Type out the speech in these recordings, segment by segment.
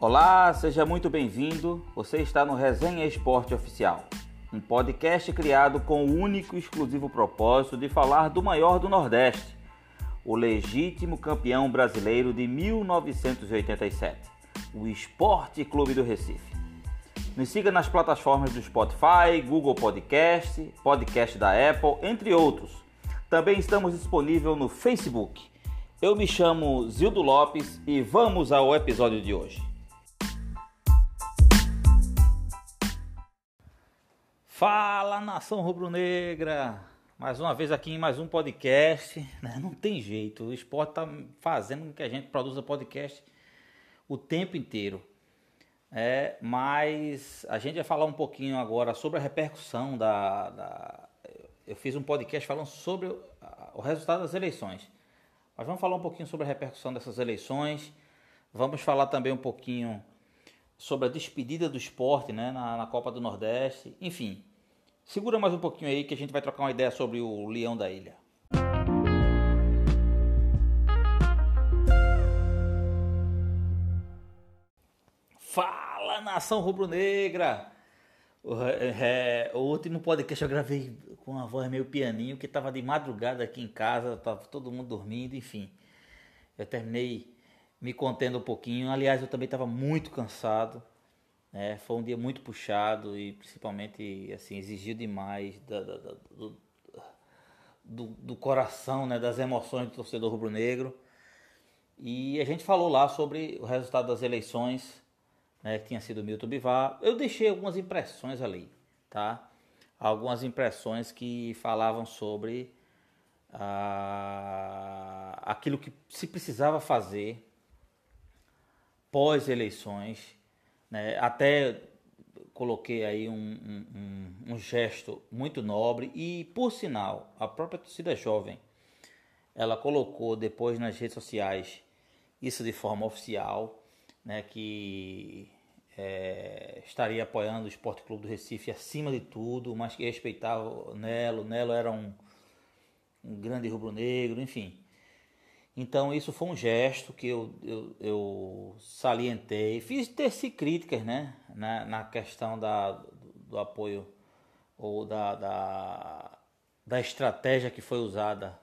Olá, seja muito bem-vindo. Você está no Resenha Esporte Oficial, um podcast criado com o único e exclusivo propósito de falar do maior do Nordeste, o legítimo campeão brasileiro de 1987, o Esporte Clube do Recife. Nos siga nas plataformas do Spotify, Google Podcast, podcast da Apple, entre outros. Também estamos disponíveis no Facebook. Eu me chamo Zildo Lopes e vamos ao episódio de hoje. Fala nação rubro-negra! Mais uma vez aqui em mais um podcast. Né? Não tem jeito, o esporte está fazendo com que a gente produza podcast o tempo inteiro. É, mas a gente vai falar um pouquinho agora sobre a repercussão da, da. eu fiz um podcast falando sobre o, resultado das eleições. Mas vamos falar um pouquinho sobre a repercussão dessas eleições. Vamos falar também um pouquinho sobre a despedida do esporte né, na, na Copa do Nordeste. Enfim, Segura mais um pouquinho aí que a gente vai trocar uma ideia sobre o Leão da Ilha. Fala nação rubro-negra! É, o, último podcast eu gravei com uma voz meio pianinho, que estava de madrugada aqui em casa, estava todo mundo dormindo, enfim. Eu terminei me contendo um pouquinho. Aliás, eu também estava muito cansado. É, foi um dia muito puxado e principalmente assim exigiu demais da, da, da, do, do, do, coração, né, das emoções do torcedor rubro-negro. E a gente falou lá sobre o resultado das eleições, né, que tinha sido Milton Bivar. Eu deixei algumas impressões ali, tá? Algumas impressões que falavam sobre ah, aquilo que se precisava fazer pós eleições né? Até coloquei aí um, um, um, gesto muito nobre e, por sinal, a própria torcida jovem, ela colocou depois nas redes sociais isso de forma oficial, né, que é, estaria apoiando o Esporte Clube do Recife acima de tudo, mas que respeitava o Nelo. O Nelo era um, um grande rubro-negro, enfim. Então isso foi um gesto que eu, eu, eu salientei. Fiz teci críticas né, na, na questão da, do, apoio ou da, da, da estratégia que foi usada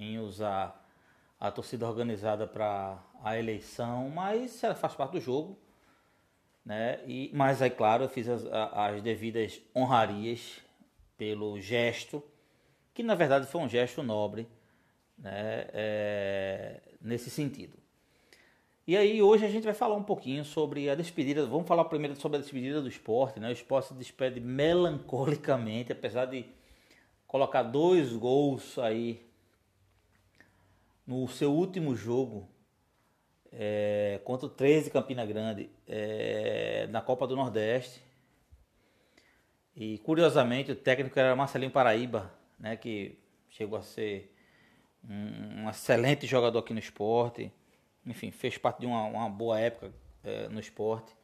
em usar a torcida organizada para a eleição, mas ela faz parte do jogo. Né? E, mas aí, claro, eu fiz as, as devidas honrarias pelo gesto, que na verdade foi um gesto nobre né, é, nesse sentido. E aí hoje a gente vai falar um pouquinho sobre a despedida. Vamos falar primeiro sobre a despedida do esporte. Né? O esporte se despede melancolicamente, apesar de colocar dois gols aí no seu último jogo é, contra o 13 Campina Grande é, na Copa do Nordeste. E curiosamente o técnico era Marcelinho Paraíba, né, que chegou a ser um, um, excelente jogador aqui no esporte. Enfim, fez parte de uma, uma boa época é, no esporte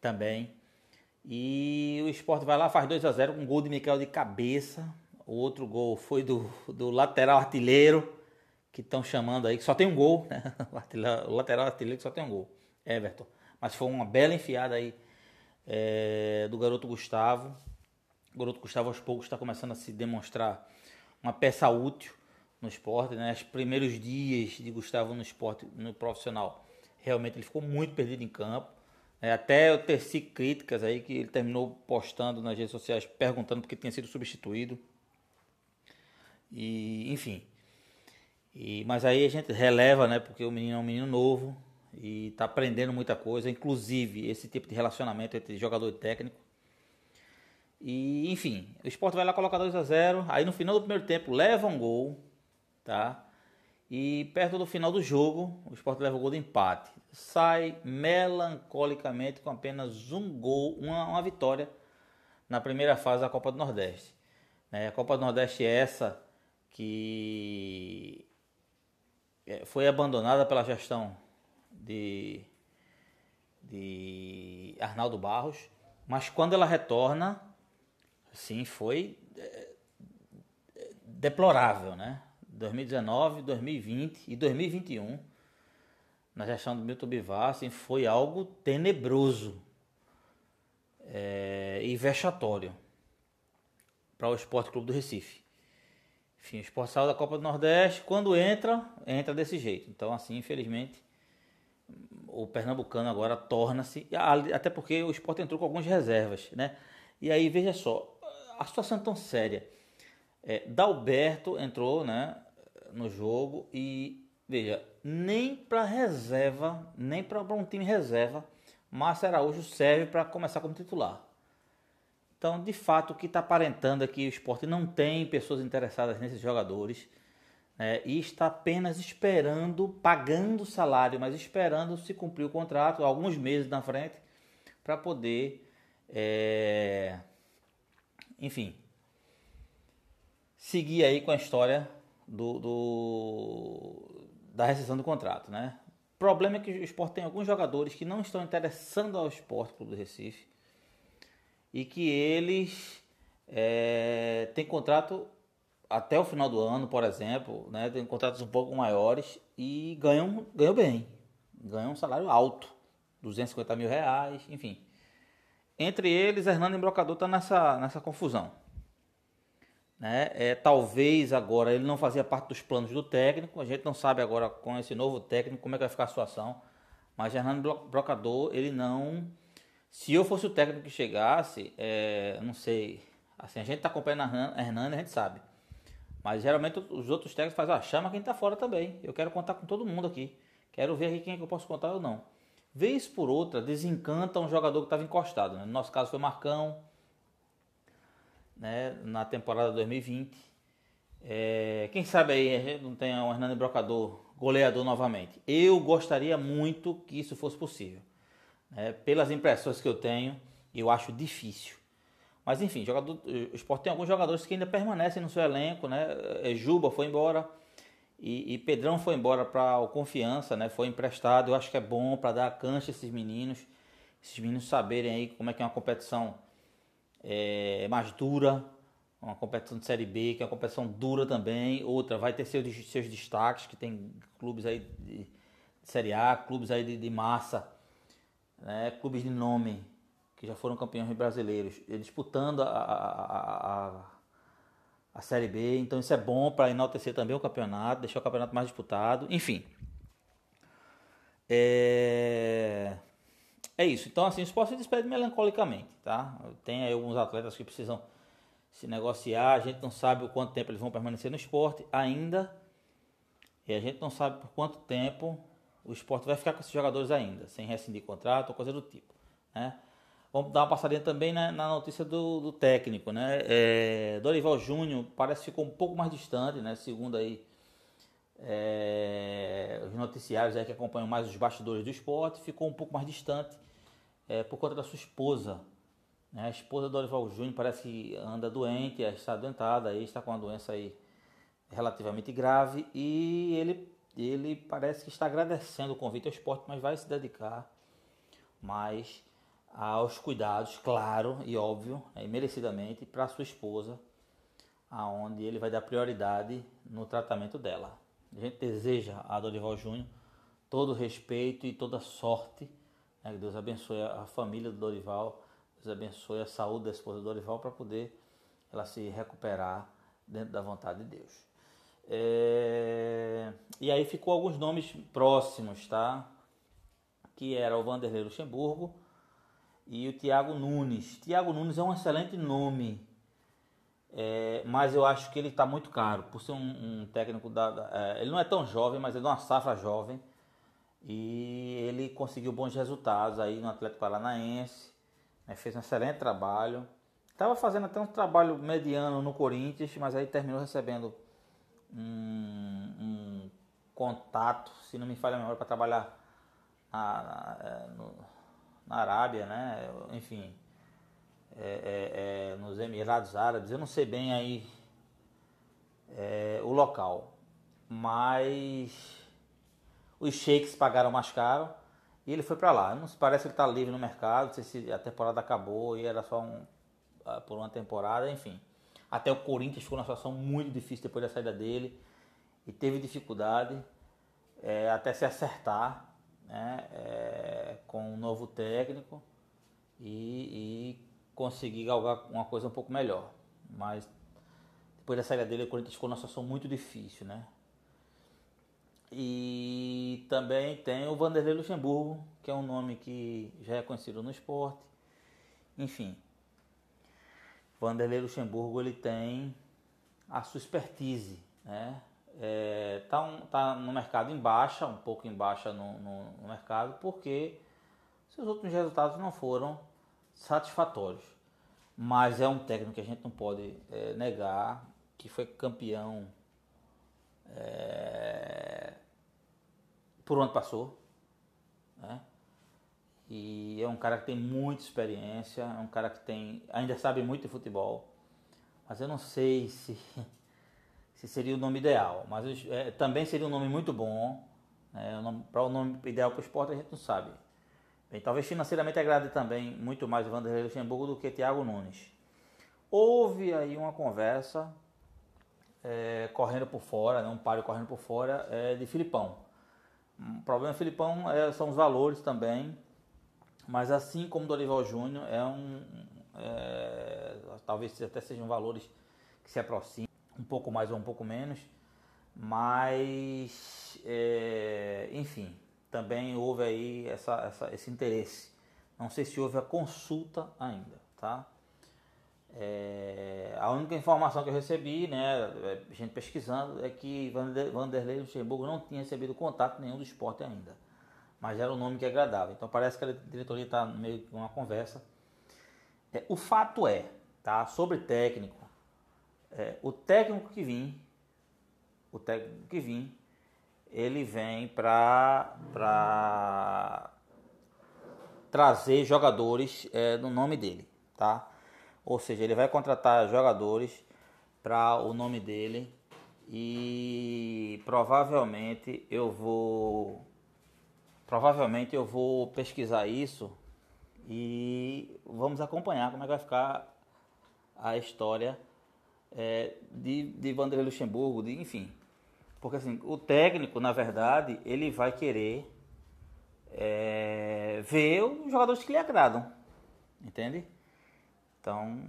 também. E o esporte vai lá, faz 2 a 0 com um gol de Miquel de cabeça. O outro gol foi do, do lateral artilheiro, que estão chamando aí, que só tem um gol, né? O lateral artilheiro que só tem um gol, Everton. Mas foi uma bela enfiada aí é, do garoto Gustavo. O garoto Gustavo aos poucos está começando a se demonstrar uma peça útil no esporte, né? Os primeiros dias de Gustavo no esporte, no profissional, realmente ele ficou muito perdido em campo. É, até eu teci críticas aí que ele terminou postando nas redes sociais perguntando porque tinha sido substituído. E, enfim. E, mas aí a gente releva, né? Porque o menino é um menino novo e está aprendendo muita coisa, inclusive esse tipo de relacionamento entre jogador e técnico. E, enfim, o esporte vai lá colocar 2 a 0 Aí no final do primeiro tempo leva um gol tá? E perto do final do jogo, o Sport leva o gol de empate. Sai melancolicamente com apenas um gol, uma, uma vitória na primeira fase da Copa do Nordeste. Né? A Copa do Nordeste é essa que é, foi abandonada pela gestão de, de Arnaldo Barros, mas quando ela retorna, sim, foi é, deplorável, né? 2019, 2020 e 2021. na gestão do Milton Bivar assim, foi algo tenebroso é, e vexatório para o Esporte Clube do Recife. Enfim, o Esporte saiu da Copa do Nordeste, quando entra, entra desse jeito. Então, assim, infelizmente, o Pernambucano agora torna-se, até porque o Esporte entrou com algumas reservas, né? E aí, veja só, a situação é tão séria. É, Dalberto entrou, né, no jogo e, veja, nem para reserva, nem para um time reserva, Márcio Araújo serve para começar como titular. Então, de fato, o que está aparentando é que o esporte não tem pessoas interessadas nesses jogadores né, e está apenas esperando, pagando o salário, mas esperando se cumprir o contrato, alguns meses na frente, para poder, é, enfim, seguir aí com a história do, do, da rescisão do contrato. Né? O problema é que o esporte tem alguns jogadores que não estão interessando ao esporte Clube do Recife e que eles é, têm contrato até o final do ano, por exemplo, né, tem contratos um pouco maiores e ganham, ganham bem, ganham um salário alto, 250 mil reais, enfim. Entre eles, Hernando Embrocador está nessa, nessa confusão. Né? É, talvez agora ele não fazia parte dos planos do técnico, a gente não sabe agora com esse novo técnico como é que vai ficar a situação, mas Hernando Brocador, ele não se eu fosse o técnico que chegasse, é, não sei, assim, a gente tá acompanhando a Hernani, a gente sabe. Mas geralmente os outros técnicos fazem, ah, chama quem tá fora também. Eu quero contar com todo mundo aqui. Quero ver aqui quem é que eu posso contar ou não. Vez por outra, desencanta um jogador que estava encostado. Né? No nosso caso foi Marcão, né? na temporada 2020. É, quem sabe aí a gente não tem um Hernani Brocador goleador novamente. Eu gostaria muito que isso fosse possível. É, pelas impressões que eu tenho, eu acho difícil. Mas enfim, jogador, o Sport tem alguns jogadores que ainda permanecem no seu elenco, né? É, Juba foi embora e, e Pedrão foi embora para o Confiança, né? Foi emprestado. Eu acho que é bom para dar cancha a esses meninos, esses meninos saberem aí como é que é uma competição é, mais dura, uma competição de Série B, que é uma competição dura também. Outra vai ter seus, seus destaques, que tem clubes aí de, de Série A, clubes aí de, de massa né, clubes de nome que já foram campeões brasileiros disputando a, a, a, a Série B. Então isso é bom para enaltecer também o campeonato, deixar o campeonato mais disputado. Enfim. É, é isso. Então assim, o esporte se despede melancolicamente. Tá? Tem aí alguns atletas que precisam se negociar. A gente não sabe o quanto tempo eles vão permanecer no esporte ainda. E a gente não sabe por quanto tempo o esporte vai ficar com esses jogadores ainda, sem rescindir contrato ou coisa do tipo. Né? Vamos dar uma passadinha também na, na notícia do, do, técnico. Né? É, Dorival Júnior parece que ficou um pouco mais distante, né? segundo aí, é, os noticiários aí que acompanham mais os bastidores do esporte, ficou um pouco mais distante é, por conta da sua esposa. Né? A esposa do Dorival Júnior parece que anda doente, está adoentada, está com uma doença aí relativamente grave e ele ele parece que está agradecendo o convite ao esporte, mas vai se dedicar mais aos cuidados, claro e óbvio, e merecidamente, para sua esposa, aonde ele vai dar prioridade no tratamento dela. A gente deseja a Dorival Júnior todo respeito e toda sorte. Né? Que Deus abençoe a família do Dorival, Deus abençoe a saúde da esposa do Dorival para poder ela se recuperar dentro da vontade de Deus. É... E aí ficou alguns nomes próximos, tá? Que era o Vanderlei Luxemburgo e o Thiago Nunes. Thiago Nunes é um excelente nome, é... mas eu acho que ele está muito caro, por ser um, um técnico da, da é... ele não é tão jovem, mas ele é uma safra jovem e ele conseguiu bons resultados aí no Atlético Paranaense, né? fez um excelente trabalho. Estava fazendo até um trabalho mediano no Corinthians, mas aí terminou recebendo um, um contato, se não me falha a memória, para trabalhar na, na, é, no, na, Arábia, né? Enfim, é, é, é, nos Emirados Árabes. Eu não sei bem aí é, o local, mas os sheiks pagaram mais caro e ele foi para lá. Não parece que ele está livre no mercado, não sei se a temporada acabou e era só um, ah, por uma temporada, enfim. Até o Corinthians ficou numa situação muito difícil depois da saída dele e teve dificuldade é, até se acertar né, é, com um novo técnico e, e conseguir galgar uma coisa um pouco melhor. Mas depois da saída dele, o Corinthians ficou numa situação muito difícil, né? E também tem o Vanderlei Luxemburgo, que é um nome que já é conhecido no esporte. Enfim, Vanderlei Luxemburgo ele tem a sua expertise, né? É, tá, um, tá no mercado em baixa, um pouco em baixa no, no, no mercado, porque seus últimos resultados não foram satisfatórios. Mas é um técnico que a gente não pode é, negar, que foi campeão é, por onde passou. Né? E é um cara que tem muita experiência, é um cara que tem ainda sabe muito de futebol. Mas eu não sei se, se seria o nome ideal. Mas é, também seria um nome muito bom. Né? Para o nome ideal para o esporte a gente não sabe. Bem, talvez financeiramente agrade também muito mais Vanderlei Luxemburgo do que Thiago Nunes. Houve aí uma conversa é, correndo por fora, né, um páreo correndo por fora é, de Filipão. O problema do Filipão é, são os valores também, mas assim como Dorival Júnior, é um, é, talvez até sejam valores que se aproximam, um pouco mais ou um pouco menos, mas é, enfim, também houve aí essa, essa, esse interesse. Não sei se houve a consulta ainda, tá? É, a única informação que eu recebi, né, é, gente pesquisando, é que Vanderlei Luxemburgo não tinha recebido contato nenhum do esporte ainda. Mas era um nome que agradava. Então parece que a diretoria está meio com uma conversa. É, o fato é, tá? Sobre técnico, é, o técnico que vim, o técnico que vim, ele vem para trazer jogadores é, no nome dele, tá? Ou seja, ele vai contratar jogadores para o nome dele e provavelmente eu vou provavelmente eu vou pesquisar isso e vamos acompanhar como é que vai ficar a história é, de, de Vanderlei Luxemburgo, de, enfim, porque assim, o técnico, na verdade, ele vai querer é, ver os jogadores que lhe agradam. Entende? Então,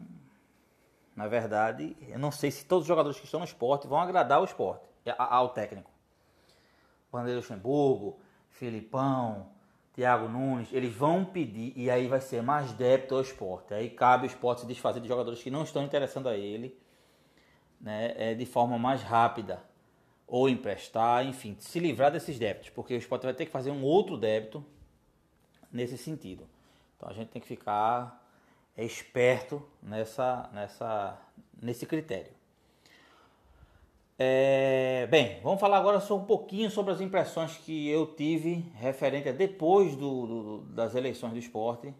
na verdade, eu não sei se todos os jogadores que estão no esporte vão agradar o esporte, ao técnico. Vanderlei Luxemburgo, Filipão, Thiago Nunes, eles vão pedir e aí vai ser mais débito ao esporte. Aí cabe o esporte se desfazer de jogadores que não estão interessando a ele né, é, de forma mais rápida ou emprestar, enfim, se livrar desses débitos, porque o esporte vai ter que fazer um outro débito nesse sentido. Então a gente tem que ficar esperto nessa, nessa, nesse critério. É, bem, vamos falar agora só um pouquinho sobre as impressões que eu tive referente a depois do, do, das eleições do esporte.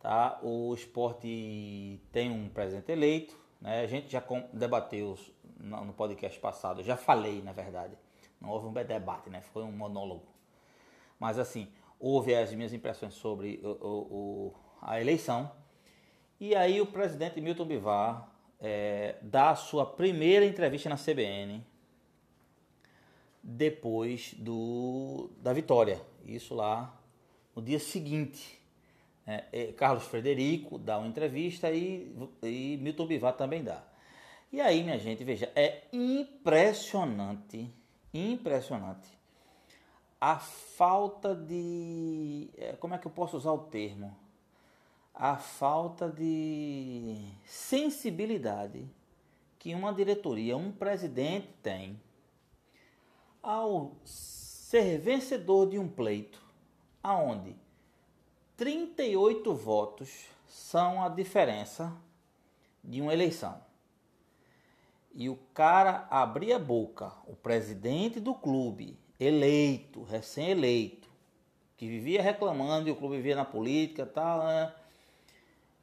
Tá? O esporte tem um presidente eleito, né? a gente já debateu no podcast passado, eu já falei, na verdade. Não houve um debate, né? Foi um monólogo. Mas assim, houve as minhas impressões sobre o, o, a eleição. E aí o presidente Milton Bivar é, dá a sua primeira entrevista na CBN depois do, da vitória. Isso lá no dia seguinte. É, é, Carlos Frederico dá uma entrevista e, e Milton Bivar também dá. E aí, minha gente, veja, é impressionante, impressionante a falta de. É, como é que eu posso usar o termo? A falta de sensibilidade que uma diretoria, um presidente tem ao ser vencedor de um pleito, aonde 38 votos são a diferença de uma eleição e o cara abria a boca, o presidente do clube, eleito, recém-eleito, que vivia reclamando e o clube vivia na política tal, né?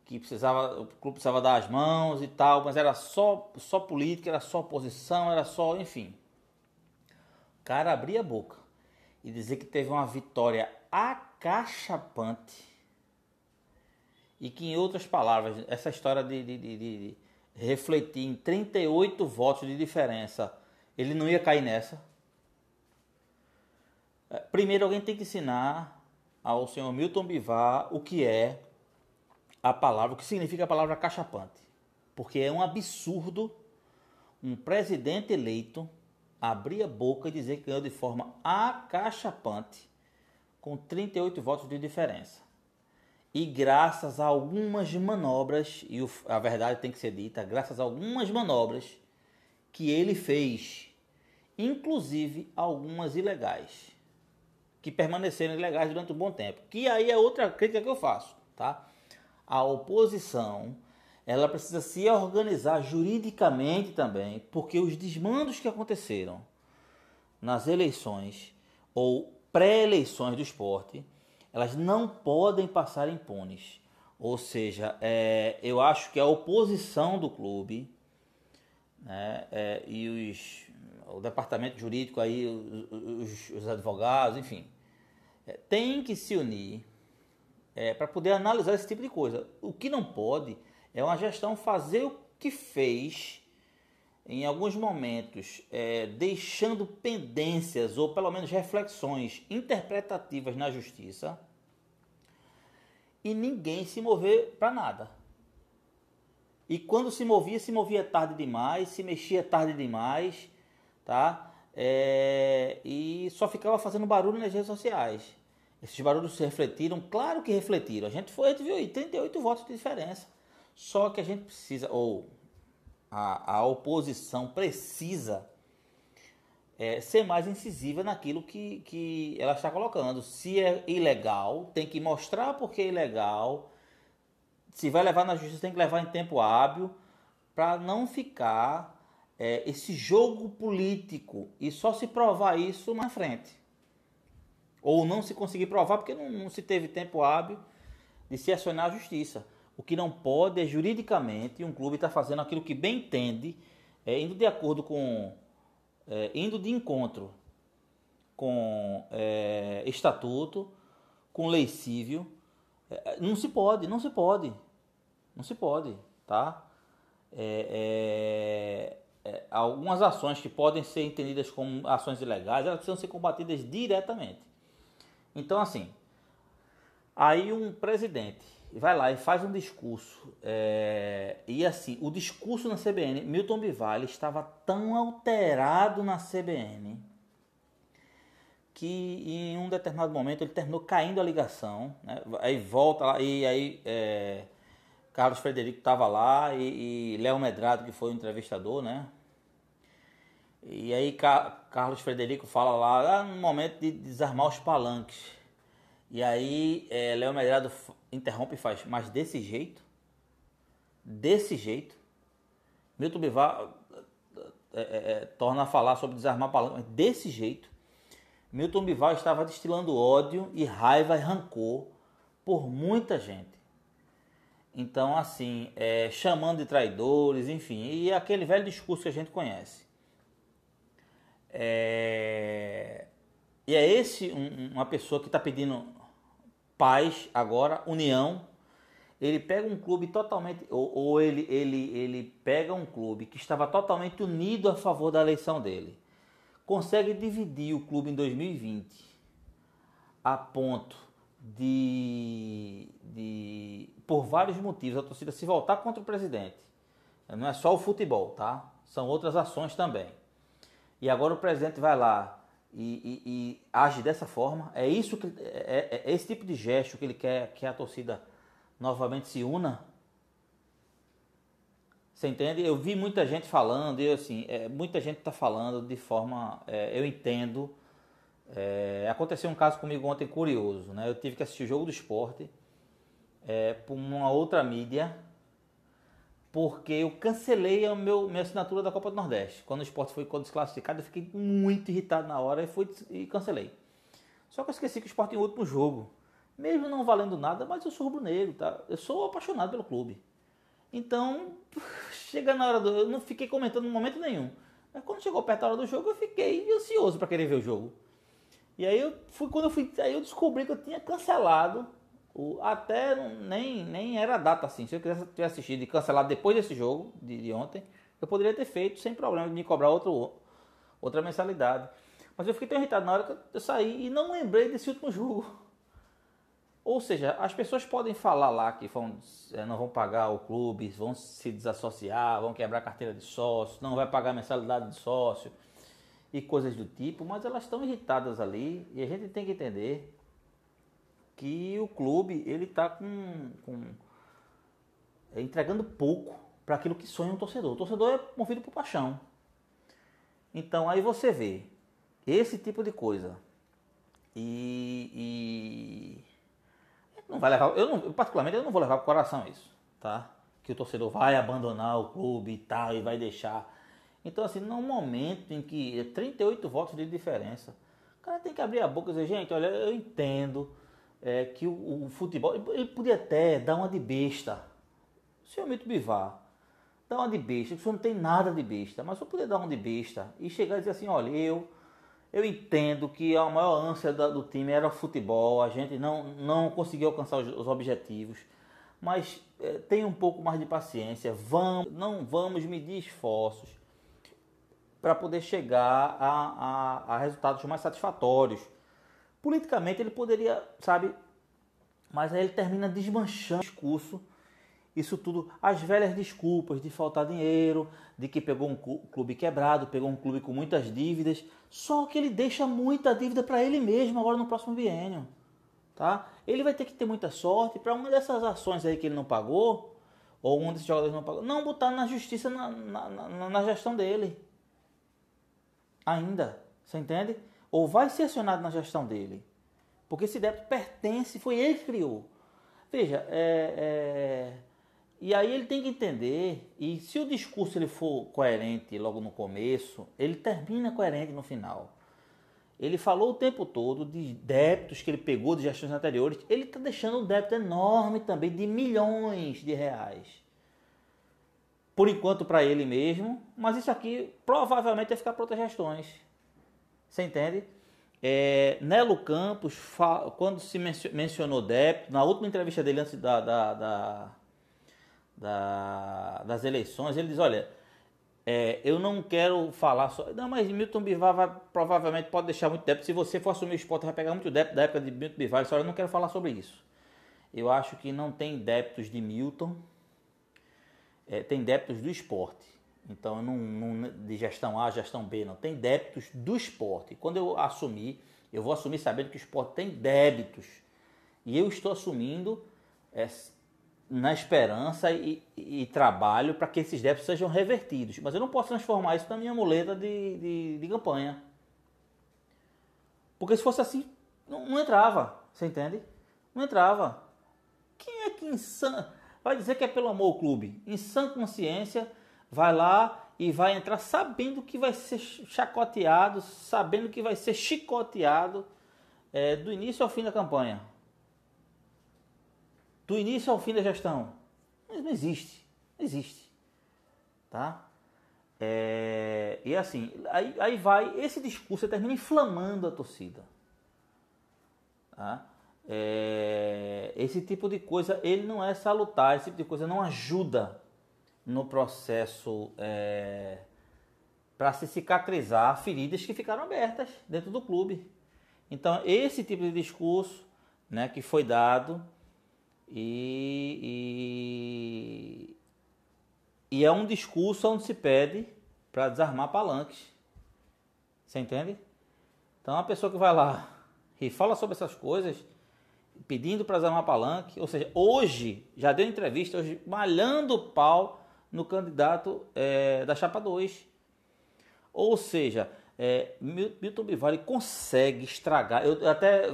que precisava, o clube precisava dar as mãos e tal, mas era só, só política, era só oposição, era só, enfim. O cara abria a boca e dizer que teve uma vitória acachapante e que, em outras palavras, essa história de, de, de, de refletir em 38 votos de diferença, ele não ia cair nessa. É, primeiro, alguém tem que ensinar ao senhor Milton Bivar o que é a palavra, o que significa a palavra cachapante. Porque é um absurdo um presidente eleito abrir a boca e dizer que ganhou de forma acachapante, com 38 votos de diferença. E graças a algumas manobras, e a verdade tem que ser dita, graças a algumas manobras que ele fez, inclusive algumas ilegais, que permaneceram ilegais durante um bom tempo. Que aí é outra crítica que eu faço, tá? A oposição ela precisa se organizar juridicamente também, porque os desmandos que aconteceram nas eleições ou pré-eleições do esporte, elas não podem passar impunes. Ou seja, é, eu acho que a oposição do clube né, é, e os, o departamento jurídico aí, os, os advogados, enfim, é, tem que se unir é, para poder analisar esse tipo de coisa. O que não pode é uma gestão fazer o que fez em alguns momentos, é, deixando pendências ou pelo menos reflexões interpretativas na justiça e ninguém se mover para nada. E quando se movia, se movia tarde demais, se mexia tarde demais, tá? É, e só ficava fazendo barulho nas redes sociais. Esses barulhos se refletiram, claro que refletiram. A gente foi, a gente viu aí 38 votos de diferença. Só que a gente precisa, ou a, a oposição precisa é, ser mais incisiva naquilo que, que ela está colocando. Se é ilegal, tem que mostrar porque é ilegal. Se vai levar na justiça, tem que levar em tempo hábil para não ficar é, esse jogo político e só se provar isso na frente. Ou não se conseguir provar porque não, não se teve tempo hábil de se acionar a justiça. O que não pode é juridicamente um clube estar tá fazendo aquilo que bem entende, é, indo de acordo com. É, indo de encontro com é, estatuto, com lei civil. É, não se pode, não se pode. Não se pode, tá? É, é, é, algumas ações que podem ser entendidas como ações ilegais, elas precisam ser combatidas diretamente. Então, assim, aí um presidente vai lá e faz um discurso. É, e assim, o discurso na CBN, Milton Bival estava tão alterado na CBN que em um determinado momento ele terminou caindo a ligação. Né? Aí volta lá, e aí é, Carlos Frederico estava lá e, e Léo Medrado, que foi o entrevistador, né? E aí Carlos Frederico fala lá, ah, no momento de desarmar os palanques. E aí é, Léo Medrado interrompe e faz, mas desse jeito? Desse jeito? Milton Bivar é, é, é, torna a falar sobre desarmar palanque, mas desse jeito? Milton Bivar estava destilando ódio e raiva e rancor por muita gente. Então, assim, é, chamando de traidores, enfim, e aquele velho discurso que a gente conhece. É, e é esse um, uma pessoa que está pedindo paz agora, união. Ele pega um clube totalmente, ou, ou, ele, ele, ele pega um clube que estava totalmente unido a favor da eleição dele, consegue dividir o clube em 2020 a ponto de, de por vários motivos, a torcida se voltar contra o presidente. Não é só o futebol, tá? São outras ações também. E agora o presidente vai lá e, e, e, age dessa forma. É isso que é, é, é, esse tipo de gesto que ele quer que a torcida novamente se una. Você entende? Eu vi muita gente falando, e assim, é, muita gente está falando de forma, é, eu entendo. É, aconteceu um caso comigo ontem curioso, né? Eu tive que assistir o jogo do esporte por uma outra mídia porque eu cancelei a meu, minha assinatura da Copa do Nordeste. Quando o esporte foi desclassificado, eu fiquei muito irritado na hora e, fui, e cancelei. Só que eu esqueci que o esporte em último jogo. Mesmo não valendo nada, mas eu sou rubro-negro, tá? Eu sou apaixonado pelo clube. Então, chega na hora do. Eu não fiquei comentando em momento nenhum. Mas quando chegou perto da hora do jogo, eu fiquei ansioso para querer ver o jogo. E aí eu fui quando eu fui. Aí eu descobri que eu tinha cancelado o, até nem, nem era data assim. Se eu quisesse ter assistido e cancelado depois desse jogo de, de ontem, eu poderia ter feito sem problema de me cobrar outro, outra mensalidade. Mas eu fiquei tão irritado na hora que eu saí e não lembrei desse último jogo. Ou seja, as pessoas podem falar lá que vão, eh, não vão pagar o clube, vão se desassociar, vão quebrar carteira de sócio, não vai pagar mensalidade de sócio e coisas do tipo, mas elas estão irritadas ali e a gente tem que entender que o clube ele está com, com é, entregando pouco para aquilo que sonha um torcedor. O torcedor é movido por paixão. Então aí você vê esse tipo de coisa e, e não vai levar, eu não, particularmente eu não vou levar para o coração isso, tá? Que o torcedor vai abandonar o clube e tal e vai deixar. Então assim, num momento em que é 38 votos de diferença, o cara tem que abrir a boca e dizer, gente, olha, eu entendo é, que o, o, futebol, ele podia até dar uma de besta. O senhor Mito Bivar, dá uma de besta, o senhor não tem nada de besta, mas eu podia dar uma de besta e chegar e dizer assim, olha, eu eu entendo que a maior ânsia do time era o futebol, a gente não, não conseguiu alcançar os, os objetivos, mas é, tenha um pouco mais de paciência, vamos, não vamos medir esforços para poder chegar a, a, a resultados mais satisfatórios. Politicamente ele poderia, sabe, mas aí ele termina desmanchando o discurso isso tudo, as velhas desculpas de faltar dinheiro, de que pegou um clube quebrado, pegou um clube com muitas dívidas, só que ele deixa muita dívida para ele mesmo agora no próximo biênio, tá? Ele vai ter que ter muita sorte para uma dessas ações aí que ele não pagou, ou um desses jogadores não pagou, não botar na justiça na, na, na, na gestão dele. Ainda, você entende? Ou vai ser acionado na gestão dele. Porque esse débito pertence, foi ele que criou. Veja, é, é e aí ele tem que entender, e se o discurso ele for coerente logo no começo, ele termina coerente no final. Ele falou o tempo todo de débitos que ele pegou de gestões anteriores. Ele está deixando um débito enorme também de milhões de reais. Por enquanto para ele mesmo, mas isso aqui provavelmente vai ficar para outras gestões. Você entende? É, Nelo Campos, quando se mencionou débito, na última entrevista dele antes da, da, da da, das eleições, ele diz, olha, é, eu não quero falar só. Não, mas Milton Bivar vai, provavelmente pode deixar muito débito. Se você for assumir o esporte, vai pegar muito débito da época de Milton Bivar. Ele disse, olha, eu não quero falar sobre isso. Eu acho que não tem débitos de Milton, é, tem débitos do esporte. Então, não, não, de gestão A, gestão B, não. Tem débitos do esporte. Quando eu assumir, eu vou assumir sabendo que o esporte tem débitos. E eu estou assumindo é, na esperança e, e trabalho para que esses débitos sejam revertidos. Mas eu não posso transformar isso na minha muleta de, de, de campanha. Porque se fosse assim, não, não, entrava. Você entende? Não entrava. Quem é que vai dizer que é pelo amor ao clube? Em sã consciência, vai lá e vai entrar sabendo que vai ser chacoteado, sabendo que vai ser chicoteado é, do início ao fim da campanha do início ao fim da gestão. Mas não existe. Não existe. Tá? É, e assim, aí, aí vai, esse discurso termina inflamando a torcida. Tá? É, esse tipo de coisa, ele não é salutar, esse tipo de coisa não ajuda no processo é, para se cicatrizar feridas que ficaram abertas dentro do clube. Então, esse tipo de discurso né, que foi dado e, e, e é um discurso onde se pede para desarmar palanques. Você entende? Então, a pessoa que vai lá e fala sobre essas coisas, pedindo para desarmar palanque, ou seja, hoje, já deu entrevista, hoje, malhando o pau no candidato é, da Chapa 2. Ou seja, é, Milton Bivari consegue estragar. Eu até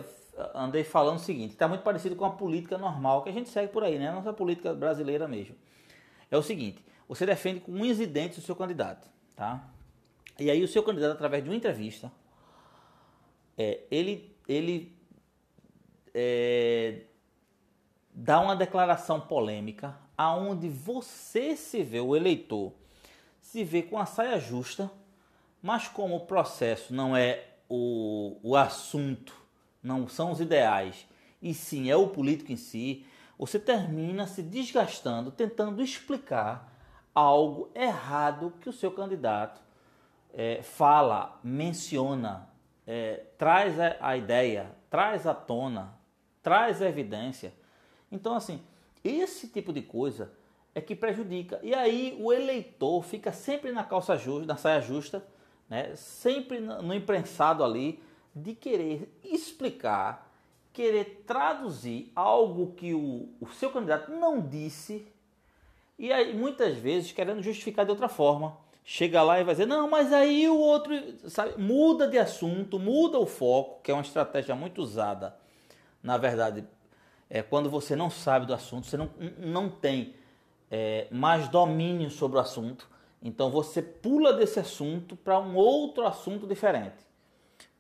andei falando o seguinte, está muito parecido com a política normal que a gente segue por aí, né? A nossa política brasileira mesmo. É o seguinte, você defende com unhas e dentes o seu candidato, tá? E aí o seu candidato, através de uma entrevista, é, ele, ele é, dá uma declaração polêmica aonde você se vê, o eleitor, se vê com a saia justa, mas como o processo não é o, o assunto não são os ideais, e sim é o político em si, você termina se desgastando tentando explicar algo errado que o seu candidato é, fala, menciona é, traz a, ideia, traz à tona, traz a evidência. Então, assim, esse tipo de coisa é que prejudica. E aí o eleitor fica sempre na calça justa, na saia justa, né? sempre no imprensado ali, de querer explicar, querer traduzir algo que o, o seu candidato não disse, e aí muitas vezes querendo justificar de outra forma. Chega lá e vai dizer, não, mas aí o outro, sabe, muda de assunto, muda o foco, que é uma estratégia muito usada, na verdade, é quando você não sabe do assunto, você não, não tem é, mais domínio sobre o assunto, então você pula desse assunto para um outro assunto diferente,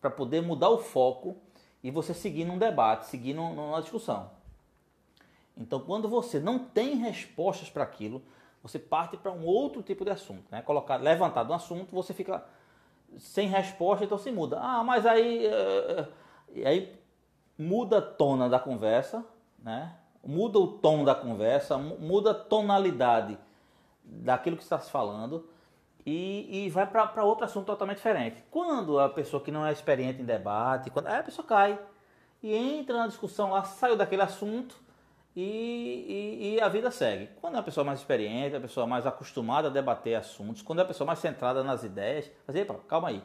para poder mudar o foco e você seguir num debate, seguir numa discussão. Então, quando você não tem respostas para aquilo, você parte para um outro tipo de assunto, né? Colocar, levantado um assunto, você fica sem resposta, então se muda. Ah, mas aí, uh, aí muda a tona da conversa, né? Muda o tom da conversa, muda a tonalidade daquilo que está se falando e, e vai para outro assunto totalmente diferente. Quando a pessoa que não é experiente em debate, quando a pessoa cai e entra na discussão lá, saiu daquele assunto e, e, e, a vida segue. Quando é uma pessoa mais experiente, a pessoa mais acostumada a debater assuntos, quando é uma pessoa mais centrada nas ideias, mas epa, calma aí.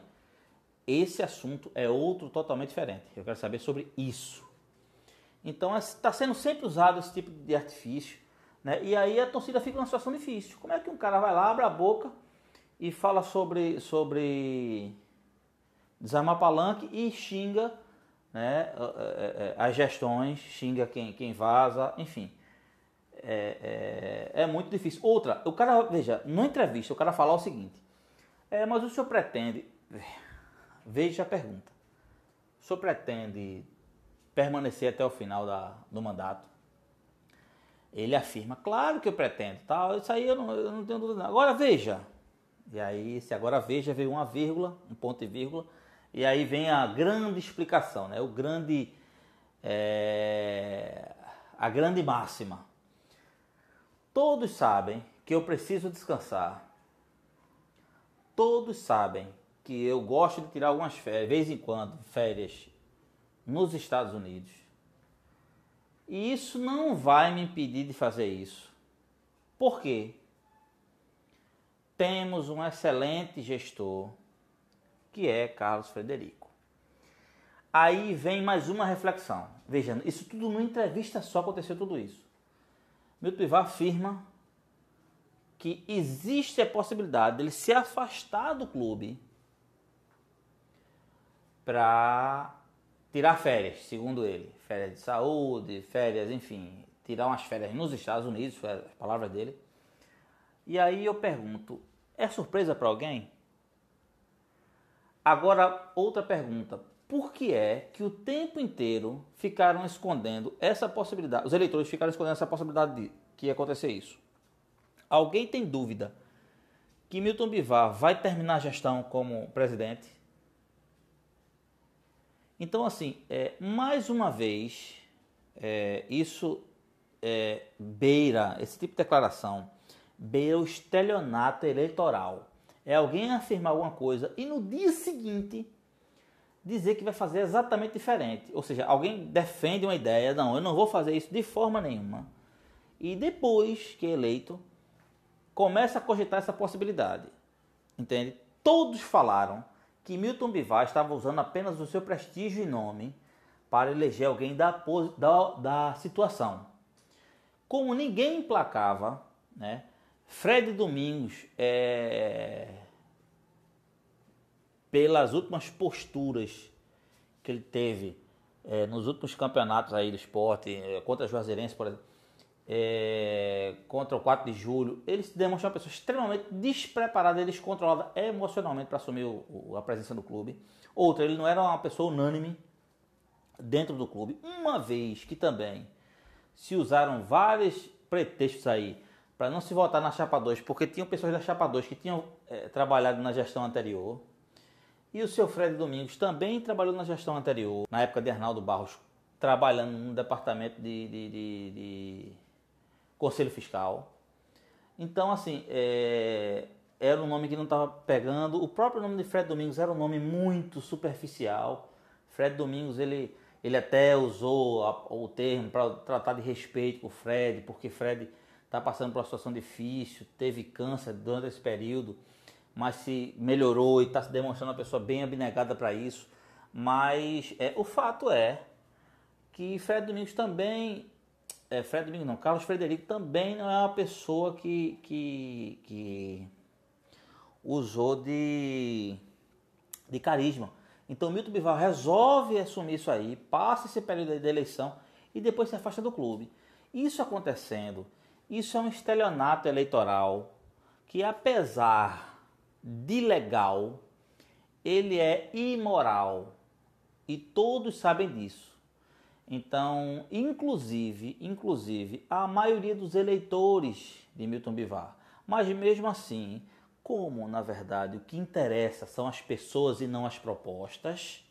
Esse assunto é outro totalmente diferente. Eu quero saber sobre isso. Então está sendo sempre usado esse tipo de artifício, né? E aí a torcida fica numa situação difícil. Como é que um cara vai lá, abre a boca e fala sobre sobre desarmar palanque e xinga né, é, é, as gestões, xinga quem, quem vaza, enfim. É, é, é, muito difícil. Outra, o cara, veja, numa entrevista, o cara falar o seguinte: é, mas o senhor pretende. Veja a pergunta. O senhor pretende permanecer até o final da, do mandato? Ele afirma, claro que eu pretendo, tal. Isso aí eu não, eu não tenho dúvida. Agora veja. E aí, se agora veja, veio uma vírgula, um ponto e vírgula e aí vem a grande explicação, né? o grande, é, a grande máxima. Todos sabem que eu preciso descansar. Todos sabem que eu gosto de tirar algumas férias, de vez em quando, férias nos Estados Unidos. E isso não vai me impedir de fazer isso. Por quê? Temos um excelente gestor que é Carlos Frederico. Aí vem mais uma reflexão. Veja, isso tudo numa entrevista só aconteceu tudo isso. Milton Bivar afirma que existe a possibilidade dele se afastar do clube para tirar férias, segundo ele. Férias de saúde, férias, enfim, tirar umas férias nos Estados Unidos, foi a palavra dele. E aí eu pergunto, é surpresa para alguém? Agora, outra pergunta. Por que é que o tempo inteiro ficaram escondendo essa possibilidade? Os eleitores ficaram escondendo essa possibilidade de que ia acontecer isso. Alguém tem dúvida que Milton Bivar vai terminar a gestão como presidente? Então, assim, é, mais uma vez, é, isso é, beira, esse tipo de declaração, beira o estelionato eleitoral é alguém afirmar alguma coisa e no dia seguinte dizer que vai fazer exatamente diferente. Ou seja, alguém defende uma ideia, não, eu não vou fazer isso de forma nenhuma. E depois que é eleito, começa a cogitar essa possibilidade. Entende? Todos falaram que Milton Bivar estava usando apenas o seu prestígio e nome para eleger alguém da, da, da situação. Como ninguém emplacava, né, Fred Domingos, é, pelas últimas posturas que ele teve é, nos últimos campeonatos aí do esporte, é, contra a Juazeirense, por exemplo, é, contra o 4 de julho, ele se demonstrou uma pessoa extremamente despreparada e descontrolada emocionalmente para assumir o, o, a presença do clube. Outra, ele não era uma pessoa unânime dentro do clube, uma vez que também se usaram vários pretextos aí para não se votar na Chapa 2, porque tinham pessoas da Chapa 2 que tinham é, trabalhado na gestão anterior. E o seu Fred Domingos também trabalhou na gestão anterior, na época de Arnaldo Barros, trabalhando no departamento de, de, de, de Conselho Fiscal. Então, assim, é, era um nome que não estava pegando. O próprio nome de Fred Domingos era um nome muito superficial. Fred Domingos, ele, ele até usou a, o termo para tratar de respeito com o Fred, porque Fred está passando por uma situação difícil, teve câncer durante esse período, mas se melhorou e está se demonstrando uma pessoa bem abnegada para isso. Mas é, o fato é que Fred Domingos também é, Fred Domingos não, Carlos Frederico também não é uma pessoa que, que, que usou de, de carisma. Então Milton Bivar resolve assumir isso aí, passa esse período de eleição e depois se afasta do clube. Isso acontecendo, isso é um estelionato eleitoral que apesar de legal, ele é imoral. E todos sabem disso. Então, inclusive, inclusive, a maioria dos eleitores de Milton Bivar. Mas mesmo assim, como na verdade o que interessa são as pessoas e não as propostas,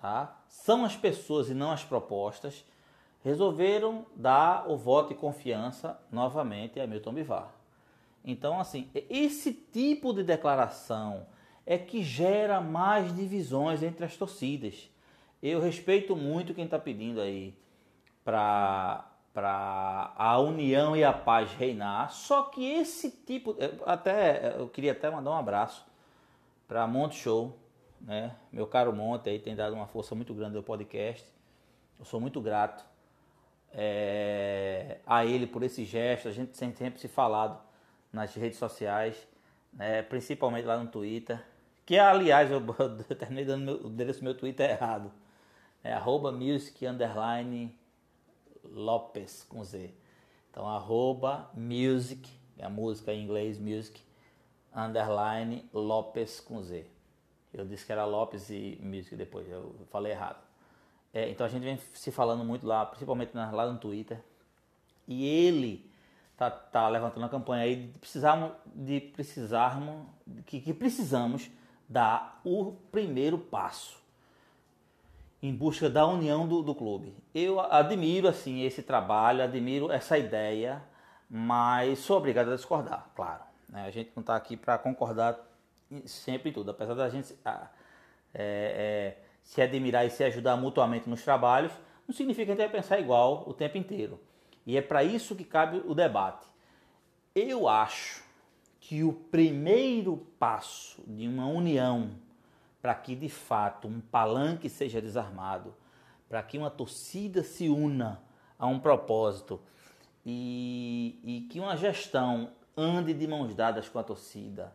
tá? São as pessoas e não as propostas, resolveram dar o voto de confiança novamente a Milton Bivar. Então, assim, esse tipo de declaração é que gera mais divisões entre as torcidas. Eu respeito muito quem está pedindo aí para a união e a paz reinar. Só que esse tipo, até eu queria até mandar um abraço para Monte Show, né? Meu caro Monte aí tem dado uma força muito grande ao podcast. Eu sou muito grato é, a ele por esse gesto. A gente tem sempre se falado nas redes sociais, né? principalmente lá no Twitter. Que aliás eu, eu terminei dando o endereço do meu Twitter errado é arroba music underline Lopes com Z. Então arroba music, é a música em inglês music underline Lopes com Z. Eu disse que era Lopes e music depois, eu falei errado. É, então a gente vem se falando muito lá, principalmente lá no Twitter. E ele tá, tá levantando a campanha aí de precisarmos, de precisarmos que, que precisamos dar o primeiro passo em busca da união do, do clube. Eu admiro assim esse trabalho, admiro essa ideia, mas sou obrigado a discordar, claro. Né? A gente não está aqui para concordar sempre em tudo, apesar da gente é, é, se admirar e se ajudar mutuamente nos trabalhos, não significa que a gente pensar igual o tempo inteiro. E é para isso que cabe o debate. Eu acho que o primeiro passo de uma união para que de fato um palanque seja desarmado, para que uma torcida se una a um propósito e, e que uma gestão ande de mãos dadas com a torcida,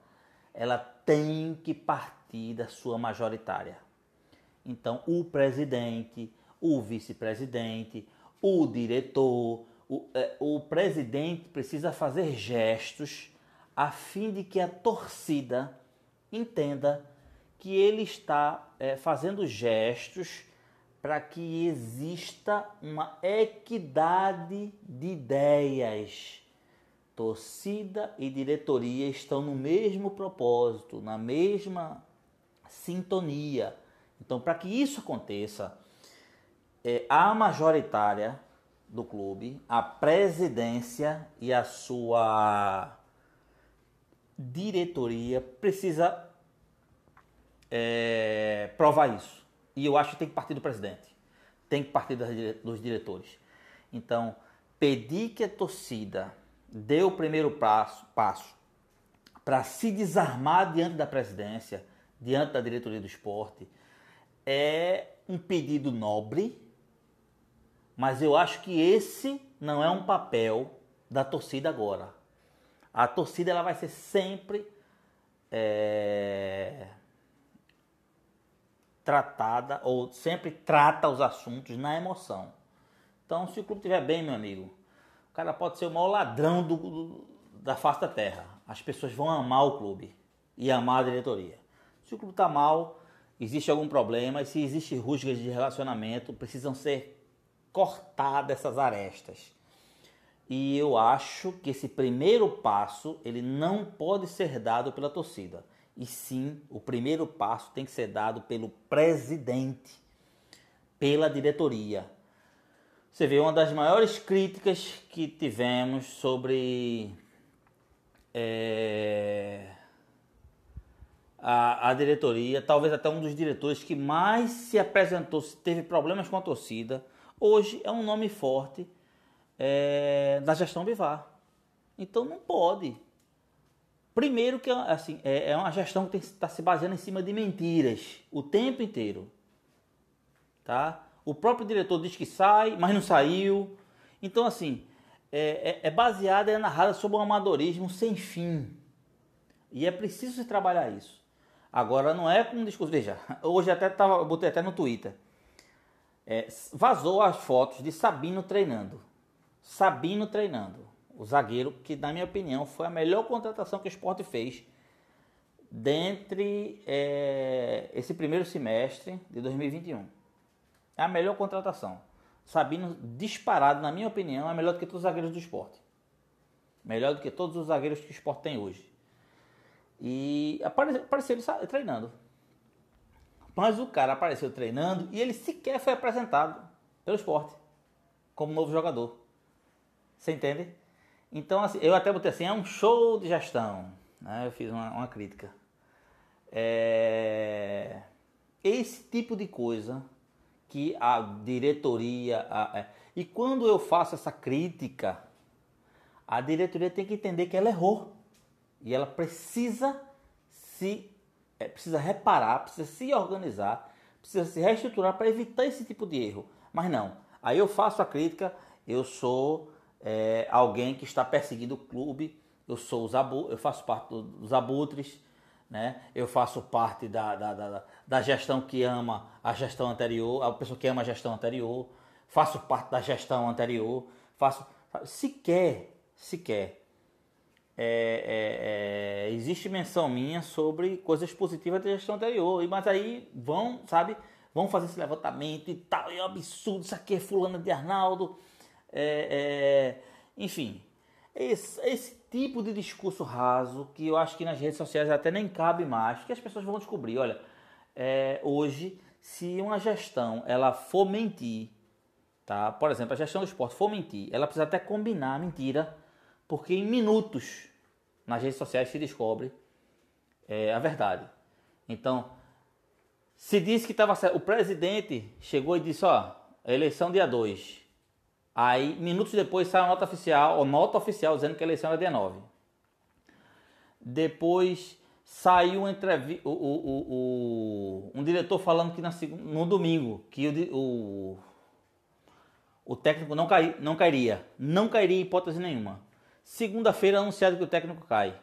ela tem que partir da sua majoritária. Então, o presidente, o vice-presidente, o diretor, o, é, o presidente precisa fazer gestos a fim de que a torcida entenda que ele está é, fazendo gestos para que exista uma equidade de ideias. Torcida e diretoria estão no mesmo propósito, na mesma sintonia. Então, para que isso aconteça, é, a majoritária do clube, a presidência e a sua diretoria precisa é, provar isso. E eu acho que tem que partir do presidente, tem que partir dos diretores. Então, pedir que a torcida dê o primeiro passo, para se desarmar diante da presidência, diante da diretoria do esporte, é um pedido nobre, mas eu acho que esse não é um papel da torcida agora. A torcida ela vai ser sempre é, tratada ou sempre trata os assuntos na emoção. Então, se o clube estiver bem, meu amigo, o cara pode ser o maior ladrão do, do, da face da terra. As pessoas vão amar o clube e amar a diretoria. Se o clube está mal, existe algum problema, e se existe rusgas de relacionamento, precisam ser cortadas essas arestas. E eu acho que esse primeiro passo ele não pode ser dado pela torcida e sim o primeiro passo tem que ser dado pelo presidente, pela diretoria. Você vê uma das maiores críticas que tivemos sobre é, a, a diretoria, talvez até um dos diretores que mais se apresentou, teve problemas com a torcida, hoje é um nome forte é, da gestão Bivar. Então não pode. Primeiro que assim, é, é uma gestão que está se baseando em cima de mentiras o tempo inteiro. Tá? O próprio diretor diz que sai, mas não saiu. Então, assim, é, é, é baseada, é narrada sobre um amadorismo sem fim. E é preciso se trabalhar isso. Agora, não é com um discurso. Veja, hoje até tava, botei até no Twitter. É, vazou as fotos de Sabino treinando. Sabino treinando. O zagueiro, que na minha opinião foi a melhor contratação que o esporte fez dentre é, esse primeiro semestre de 2021. É a melhor contratação. Sabino, disparado, na minha opinião, é melhor do que todos os zagueiros do esporte. Melhor do que todos os zagueiros que o esporte tem hoje. E apareceu, apareceu ele treinando. Mas o cara apareceu treinando e ele sequer foi apresentado pelo esporte como novo jogador. Você entende? Então, assim, eu até botei assim, é um show de gestão. Né? Eu fiz uma, uma crítica. É... Esse tipo de coisa que a diretoria. A, é, e quando eu faço essa crítica, a diretoria tem que entender que ela errou. E ela precisa se. É, precisa reparar, precisa se organizar, precisa se reestruturar para evitar esse tipo de erro. Mas não. Aí eu faço a crítica, eu sou é, alguém que está perseguindo o clube, eu sou os abu, eu faço parte dos abutres né? Eu faço parte da, da, da, da, gestão que ama a gestão anterior, a pessoa que ama a gestão anterior, faço parte da gestão anterior, faço. Sequer, sequer. É, é, é, existe menção minha sobre coisas positivas da gestão anterior, mas aí vão, sabe, vão fazer esse levantamento e tal, é um absurdo, isso aqui é fulano de Arnaldo, é, é, enfim, esse, esse tipo de discurso raso que eu acho que nas redes sociais até nem cabe mais, que as pessoas vão descobrir. Olha, é, hoje, se uma gestão ela for mentir, tá? Por exemplo, a gestão do esporte for mentir, ela precisa até combinar a mentira, porque em minutos nas redes sociais se descobre é, a verdade. Então, se disse que estava certo, o presidente chegou e disse, ó, eleição dia 2. Aí, minutos depois, sai a nota oficial, ou nota oficial dizendo que a eleição era dia 9. Depois saiu o, o, o, um diretor falando que na, no domingo que o, o, técnico não, cai, não cairia. Não cairia em hipótese nenhuma. Segunda-feira anunciado que o técnico cai.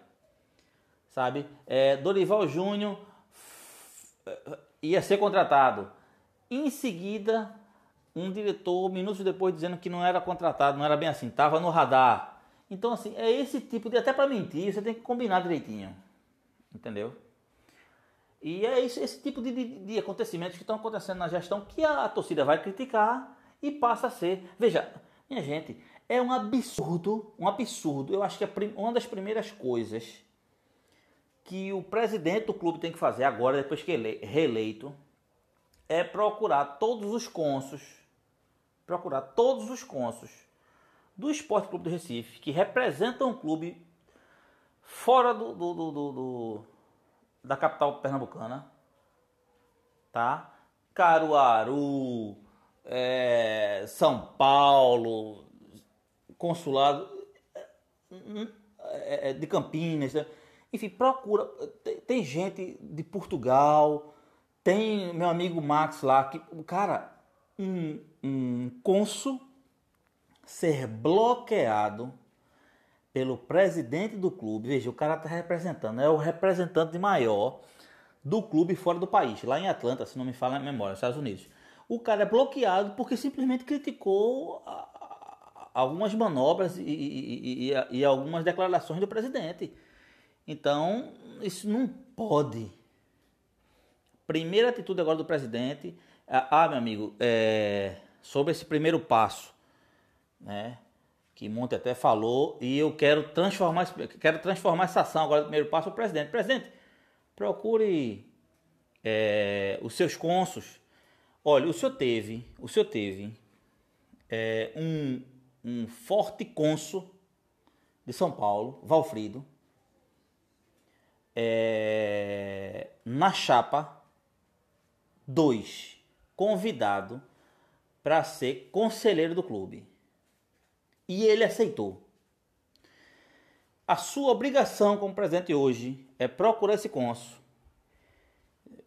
Sabe? É, Dorival Júnior ia ser contratado. Em seguida, um diretor, minutos depois, dizendo que não era contratado, não era bem assim, estava no radar. Então, assim, é esse tipo de. Até para mentir, você tem que combinar direitinho. Entendeu? E é esse, esse tipo de, de, de, acontecimentos que estão acontecendo na gestão que a, a torcida vai criticar e passa a ser. Veja, minha gente, é um absurdo, um absurdo. Eu acho que é uma das primeiras coisas que o presidente do clube tem que fazer agora, depois que ele é reeleito, é procurar todos os cônsules procurar todos os cônsules do Esporte Clube do Recife que representam o clube fora do, do, do, do da capital pernambucana, tá? Caruaru, é, São Paulo, consulado é, é, de Campinas, né? enfim, procura. Tem, tem, gente de Portugal, tem meu amigo Max lá que, cara, um, um cônsul ser bloqueado pelo presidente do clube. Veja, o cara está representando, é o representante maior do clube fora do país, lá em Atlanta, se não me fala a memória, Estados Unidos. O cara é bloqueado porque simplesmente criticou algumas manobras e, e, e, e, algumas declarações do presidente. Então, isso não pode. Primeira atitude agora do presidente. Ah, meu amigo, é, sobre esse primeiro passo, né? Que Monte até falou, e eu quero transformar, quero transformar essa ação agora do primeiro passo o presidente. Presidente, procure é, os seus cônsuls. Olha, o senhor teve, o senhor teve é, um, um forte cônsul de São Paulo, Valfrido, é, na chapa 2, convidado para ser conselheiro do clube. E ele aceitou. A sua obrigação como presidente hoje é procurar esse cônsul.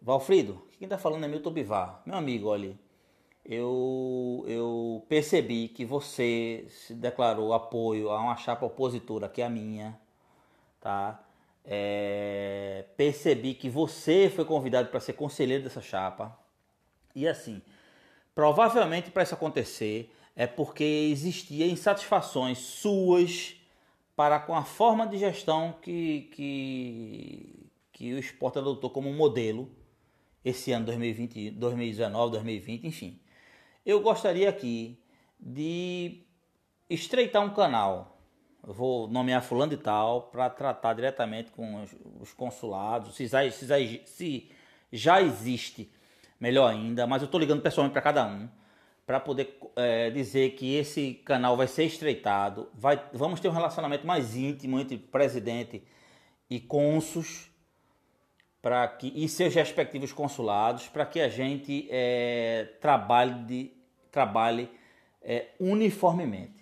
Valfrido, quem está falando é Milton Bivar. Meu amigo, olha, eu, eu percebi que você se declarou apoio a uma chapa opositora, que é a minha, tá? É, percebi que você foi convidado para ser conselheiro dessa chapa. E assim, provavelmente para isso acontecer é porque existia insatisfações suas para com a forma de gestão que, que, que o esporte adotou como modelo esse ano 2020, 2019, 2020, enfim. Eu gostaria aqui de estreitar um canal. Eu vou nomear fulano e tal para tratar diretamente com os, consulados, se já, se, já, se já existe, melhor ainda, mas eu estou ligando pessoalmente para cada um para poder é, dizer que esse canal vai ser estreitado, vai, vamos ter um relacionamento mais íntimo entre presidente e cônsuls para que e seus respectivos consulados para que a gente é, trabalhe de, trabalhe é, uniformemente.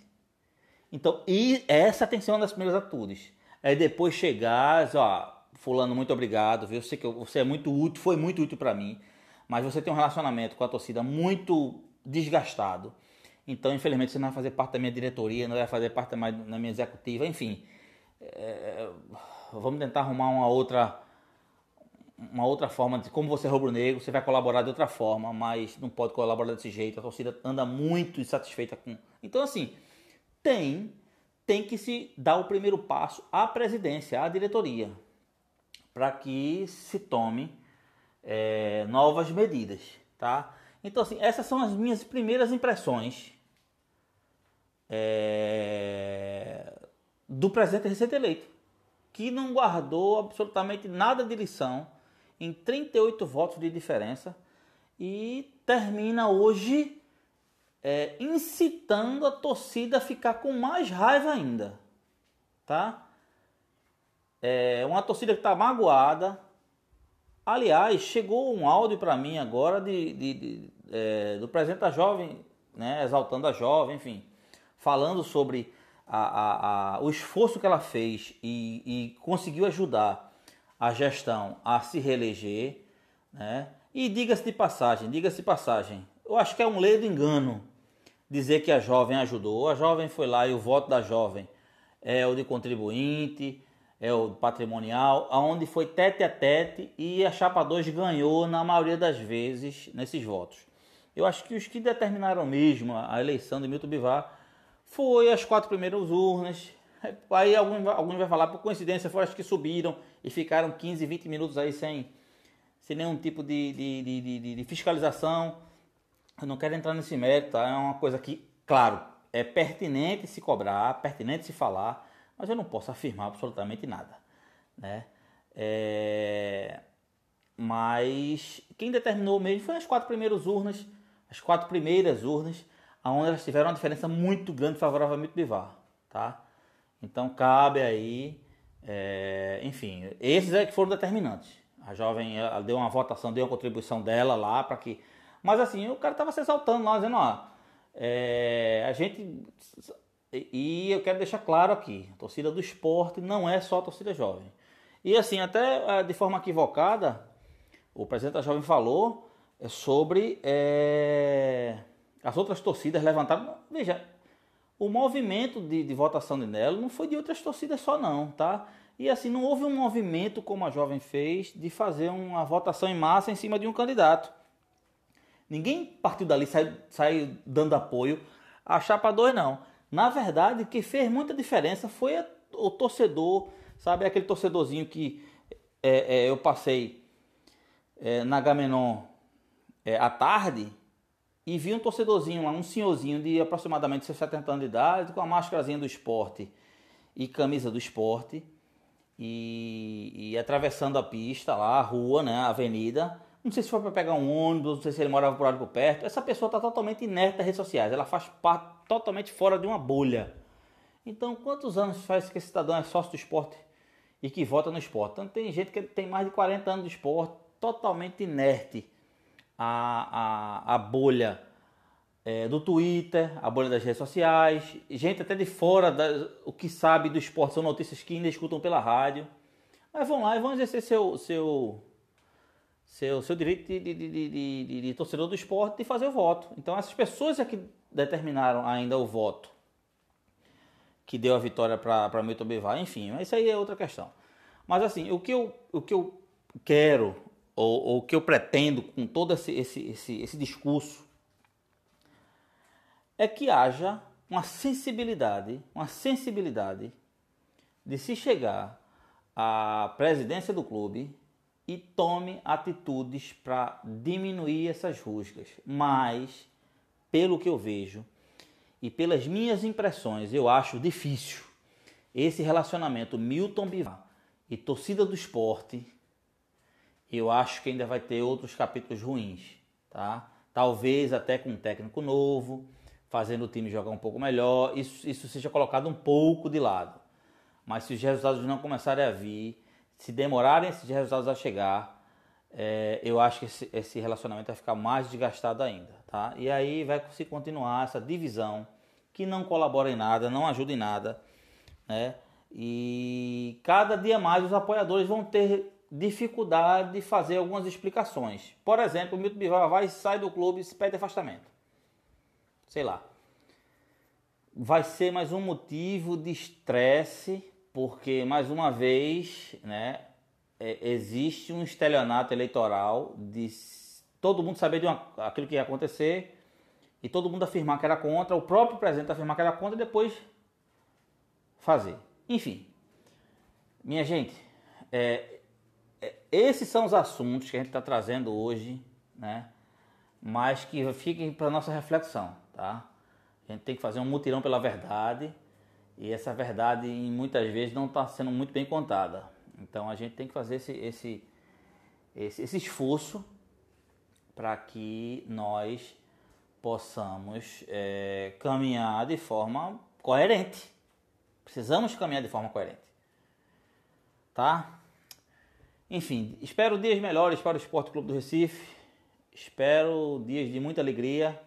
Então, e essa tem que uma das primeiras atitudes. É depois chegar, ó, fulano, muito obrigado, viu? Eu sei que você é muito útil, foi muito útil para mim, mas você tem um relacionamento com a torcida muito desgastado. Então, infelizmente, você não vai fazer parte da minha diretoria, não vai fazer parte da minha executiva, enfim. É, vamos tentar arrumar uma outra uma outra forma de como você é rubro-negro, você vai colaborar de outra forma, mas não pode colaborar desse jeito. A torcida anda muito insatisfeita com. Então, assim, tem tem que se dar o primeiro passo à presidência, à diretoria, para que se tome é, novas medidas, tá? Então, assim, essas são as minhas primeiras impressões é, do presidente recente-eleito, que não guardou absolutamente nada de lição em 38 votos de diferença e termina hoje é, incitando a torcida a ficar com mais raiva ainda, tá? É uma torcida que está magoada. Aliás, chegou um áudio para mim agora de, de, de é, do presidente da jovem, né, exaltando a jovem, enfim, falando sobre a, a, a, o esforço que ela fez e, e conseguiu ajudar a gestão a se reeleger, né? E diga-se de passagem, diga-se de passagem, eu acho que é um ledo engano dizer que a jovem ajudou. A jovem foi lá e o voto da jovem é o de contribuinte, é o patrimonial, aonde foi tete a tete e a chapa 2 ganhou na maioria das vezes nesses votos. Eu acho que os que determinaram mesmo a eleição de Milton Bivar foi as quatro primeiras urnas, Aí alguns, alguns vai falar, por coincidência, foram as que subiram e ficaram 15, 20 minutos aí sem, sem nenhum tipo de, de, de, de, de fiscalização. Eu não quero entrar nesse mérito, tá? É uma coisa que, claro, é pertinente se cobrar, pertinente se falar, mas eu não posso afirmar absolutamente nada, né? É... Mas quem determinou mesmo foi as quatro primeiras urnas, as quatro primeiras urnas, onde elas tiveram uma diferença muito grande favorável a Mito Bivar, tá? Então cabe aí, é, enfim, esses é que foram determinantes. A jovem deu uma votação, deu uma contribuição dela lá para que. Mas assim, o cara estava se exaltando lá, dizendo, ó, é, a gente. E eu quero deixar claro aqui, a torcida do esporte não é só a torcida jovem. E assim, até é, de forma equivocada, o presidente da Jovem falou é, sobre é, as outras torcidas levantaram. Veja, o movimento de, de, votação de Nelo não foi de outras torcidas só não, tá? E assim, não houve um movimento como a Jovem fez de fazer uma votação em massa em cima de um candidato. Ninguém partiu dali, saiu, saiu dando apoio à Chapa 2, não. Na verdade, que fez muita diferença foi o torcedor, sabe? Aquele torcedorzinho que é, é, eu passei é, na Gamenon é, à tarde e vi um torcedorzinho lá, um senhorzinho de aproximadamente 70 anos de idade, com a máscarazinha do esporte e camisa do esporte, e, e atravessando a pista lá, a rua, né, a avenida. Não sei se foi para pegar um ônibus, não sei se ele morava por ali por perto. Essa pessoa está totalmente inerte das redes sociais, ela faz parte totalmente fora de uma bolha. Então, quantos anos faz que esse cidadão é sócio do esporte e que vota no esporte. Então tem gente que tem mais de 40 anos de esporte, totalmente inerte à, à, à bolha é, do Twitter, a bolha das redes sociais, gente até de fora, da, o que sabe do esporte são notícias que ainda escutam pela rádio. Mas vão lá e vão exercer seu, seu, seu, seu direito de, de, de, de, torcedor do esporte de fazer o voto. Então essas pessoas é que determinaram ainda o voto que deu a vitória para Milton Bivar, enfim, isso aí é outra questão. Mas assim, o que eu, o que eu quero, ou, ou o que eu pretendo com todo esse, esse, esse, esse discurso, é que haja uma sensibilidade, uma sensibilidade de se chegar à presidência do clube e tome atitudes para diminuir essas rusgas. Mas, pelo que eu vejo, e pelas minhas impressões, eu acho difícil esse relacionamento Milton Bivar e torcida do esporte. Eu acho que ainda vai ter outros capítulos ruins, tá? Talvez até com um técnico novo, fazendo o time jogar um pouco melhor, isso, isso seja colocado um pouco de lado. Mas se os resultados não começarem a vir, se demorarem esses resultados a chegar, é, eu acho que esse, esse, relacionamento vai ficar mais desgastado ainda, tá? E aí vai se continuar essa divisão que não colabora em nada, não ajuda em nada, né? E cada dia mais os apoiadores vão ter dificuldade de fazer algumas explicações. Por exemplo, o Milton Bivar vai sai do clube e se pede afastamento. Sei lá. Vai ser mais um motivo de estresse, porque mais uma vez, né, é, existe um estelionato eleitoral de todo mundo saber de uma, aquilo que ia acontecer e todo mundo afirmar que era contra, o próprio presidente afirmar que era contra e depois fazer. Enfim, minha gente, é, é, esses são os assuntos que a gente está trazendo hoje, né? Mas que fiquem para nossa reflexão, tá? A gente tem que fazer um mutirão pela verdade e essa verdade muitas vezes não está sendo muito bem contada. Então a gente tem que fazer esse, esse, esse, esse esforço para que nós possamos é, caminhar de forma coerente. Precisamos caminhar de forma coerente. Tá? Enfim, espero dias melhores para o Esporte Clube do Recife. Espero dias de muita alegria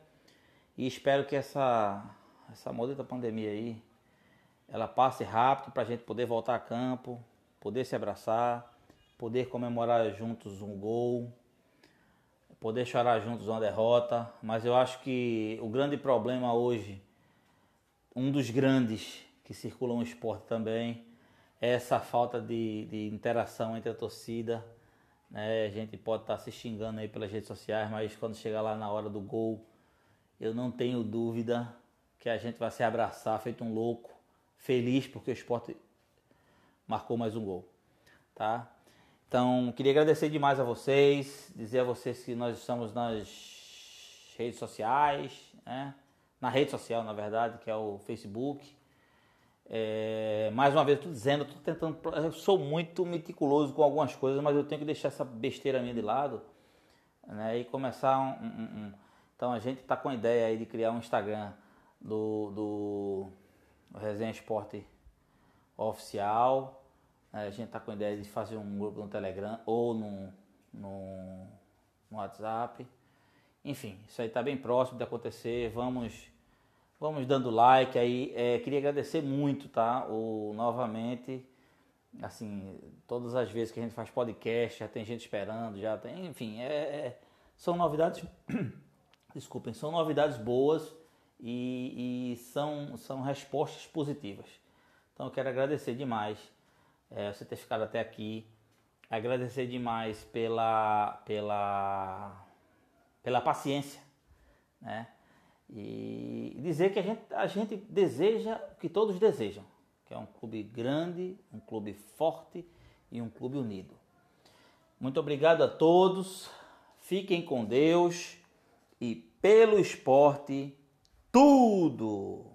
e espero que essa essa maldita pandemia aí ela passe rápido para a gente poder voltar a campo, poder se abraçar, poder comemorar juntos um gol, poder chorar juntos uma derrota. Mas eu acho que o grande problema hoje, um dos grandes que circulam no esporte também, é essa falta de, de interação entre a torcida. Né? A gente pode estar tá se xingando aí pelas redes sociais, mas quando chegar lá na hora do gol, eu não tenho dúvida que a gente vai se abraçar feito um louco, feliz porque o esporte marcou mais um gol, tá? Então, queria agradecer demais a vocês, dizer a vocês que nós estamos nas redes sociais, né? na rede social, na verdade, que é o Facebook. É, mais uma vez, estou dizendo, estou tentando, eu sou muito meticuloso com algumas coisas, mas eu tenho que deixar essa besteira minha de lado né? e começar um, um, um. Então, a gente está com a ideia aí de criar um Instagram do, do Resenha Esporte Oficial a gente está com a ideia de fazer um grupo no Telegram ou no, no, no WhatsApp. Enfim, isso aí está bem próximo de acontecer. Vamos, vamos dando like aí. É, queria agradecer muito, tá? O, novamente, assim, todas as vezes que a gente faz podcast, já tem gente esperando, já tem, enfim, é, é são novidades. desculpem, são novidades boas e, e são, são respostas positivas. Então eu quero agradecer demais é, você ter ficado até aqui. Agradecer demais pela, pela, pela paciência, né? E dizer que a gente, a gente deseja o que todos desejam, que é um clube grande, um clube forte e um clube unido. Muito obrigado a todos, fiquem com Deus e pelo esporte, tudo!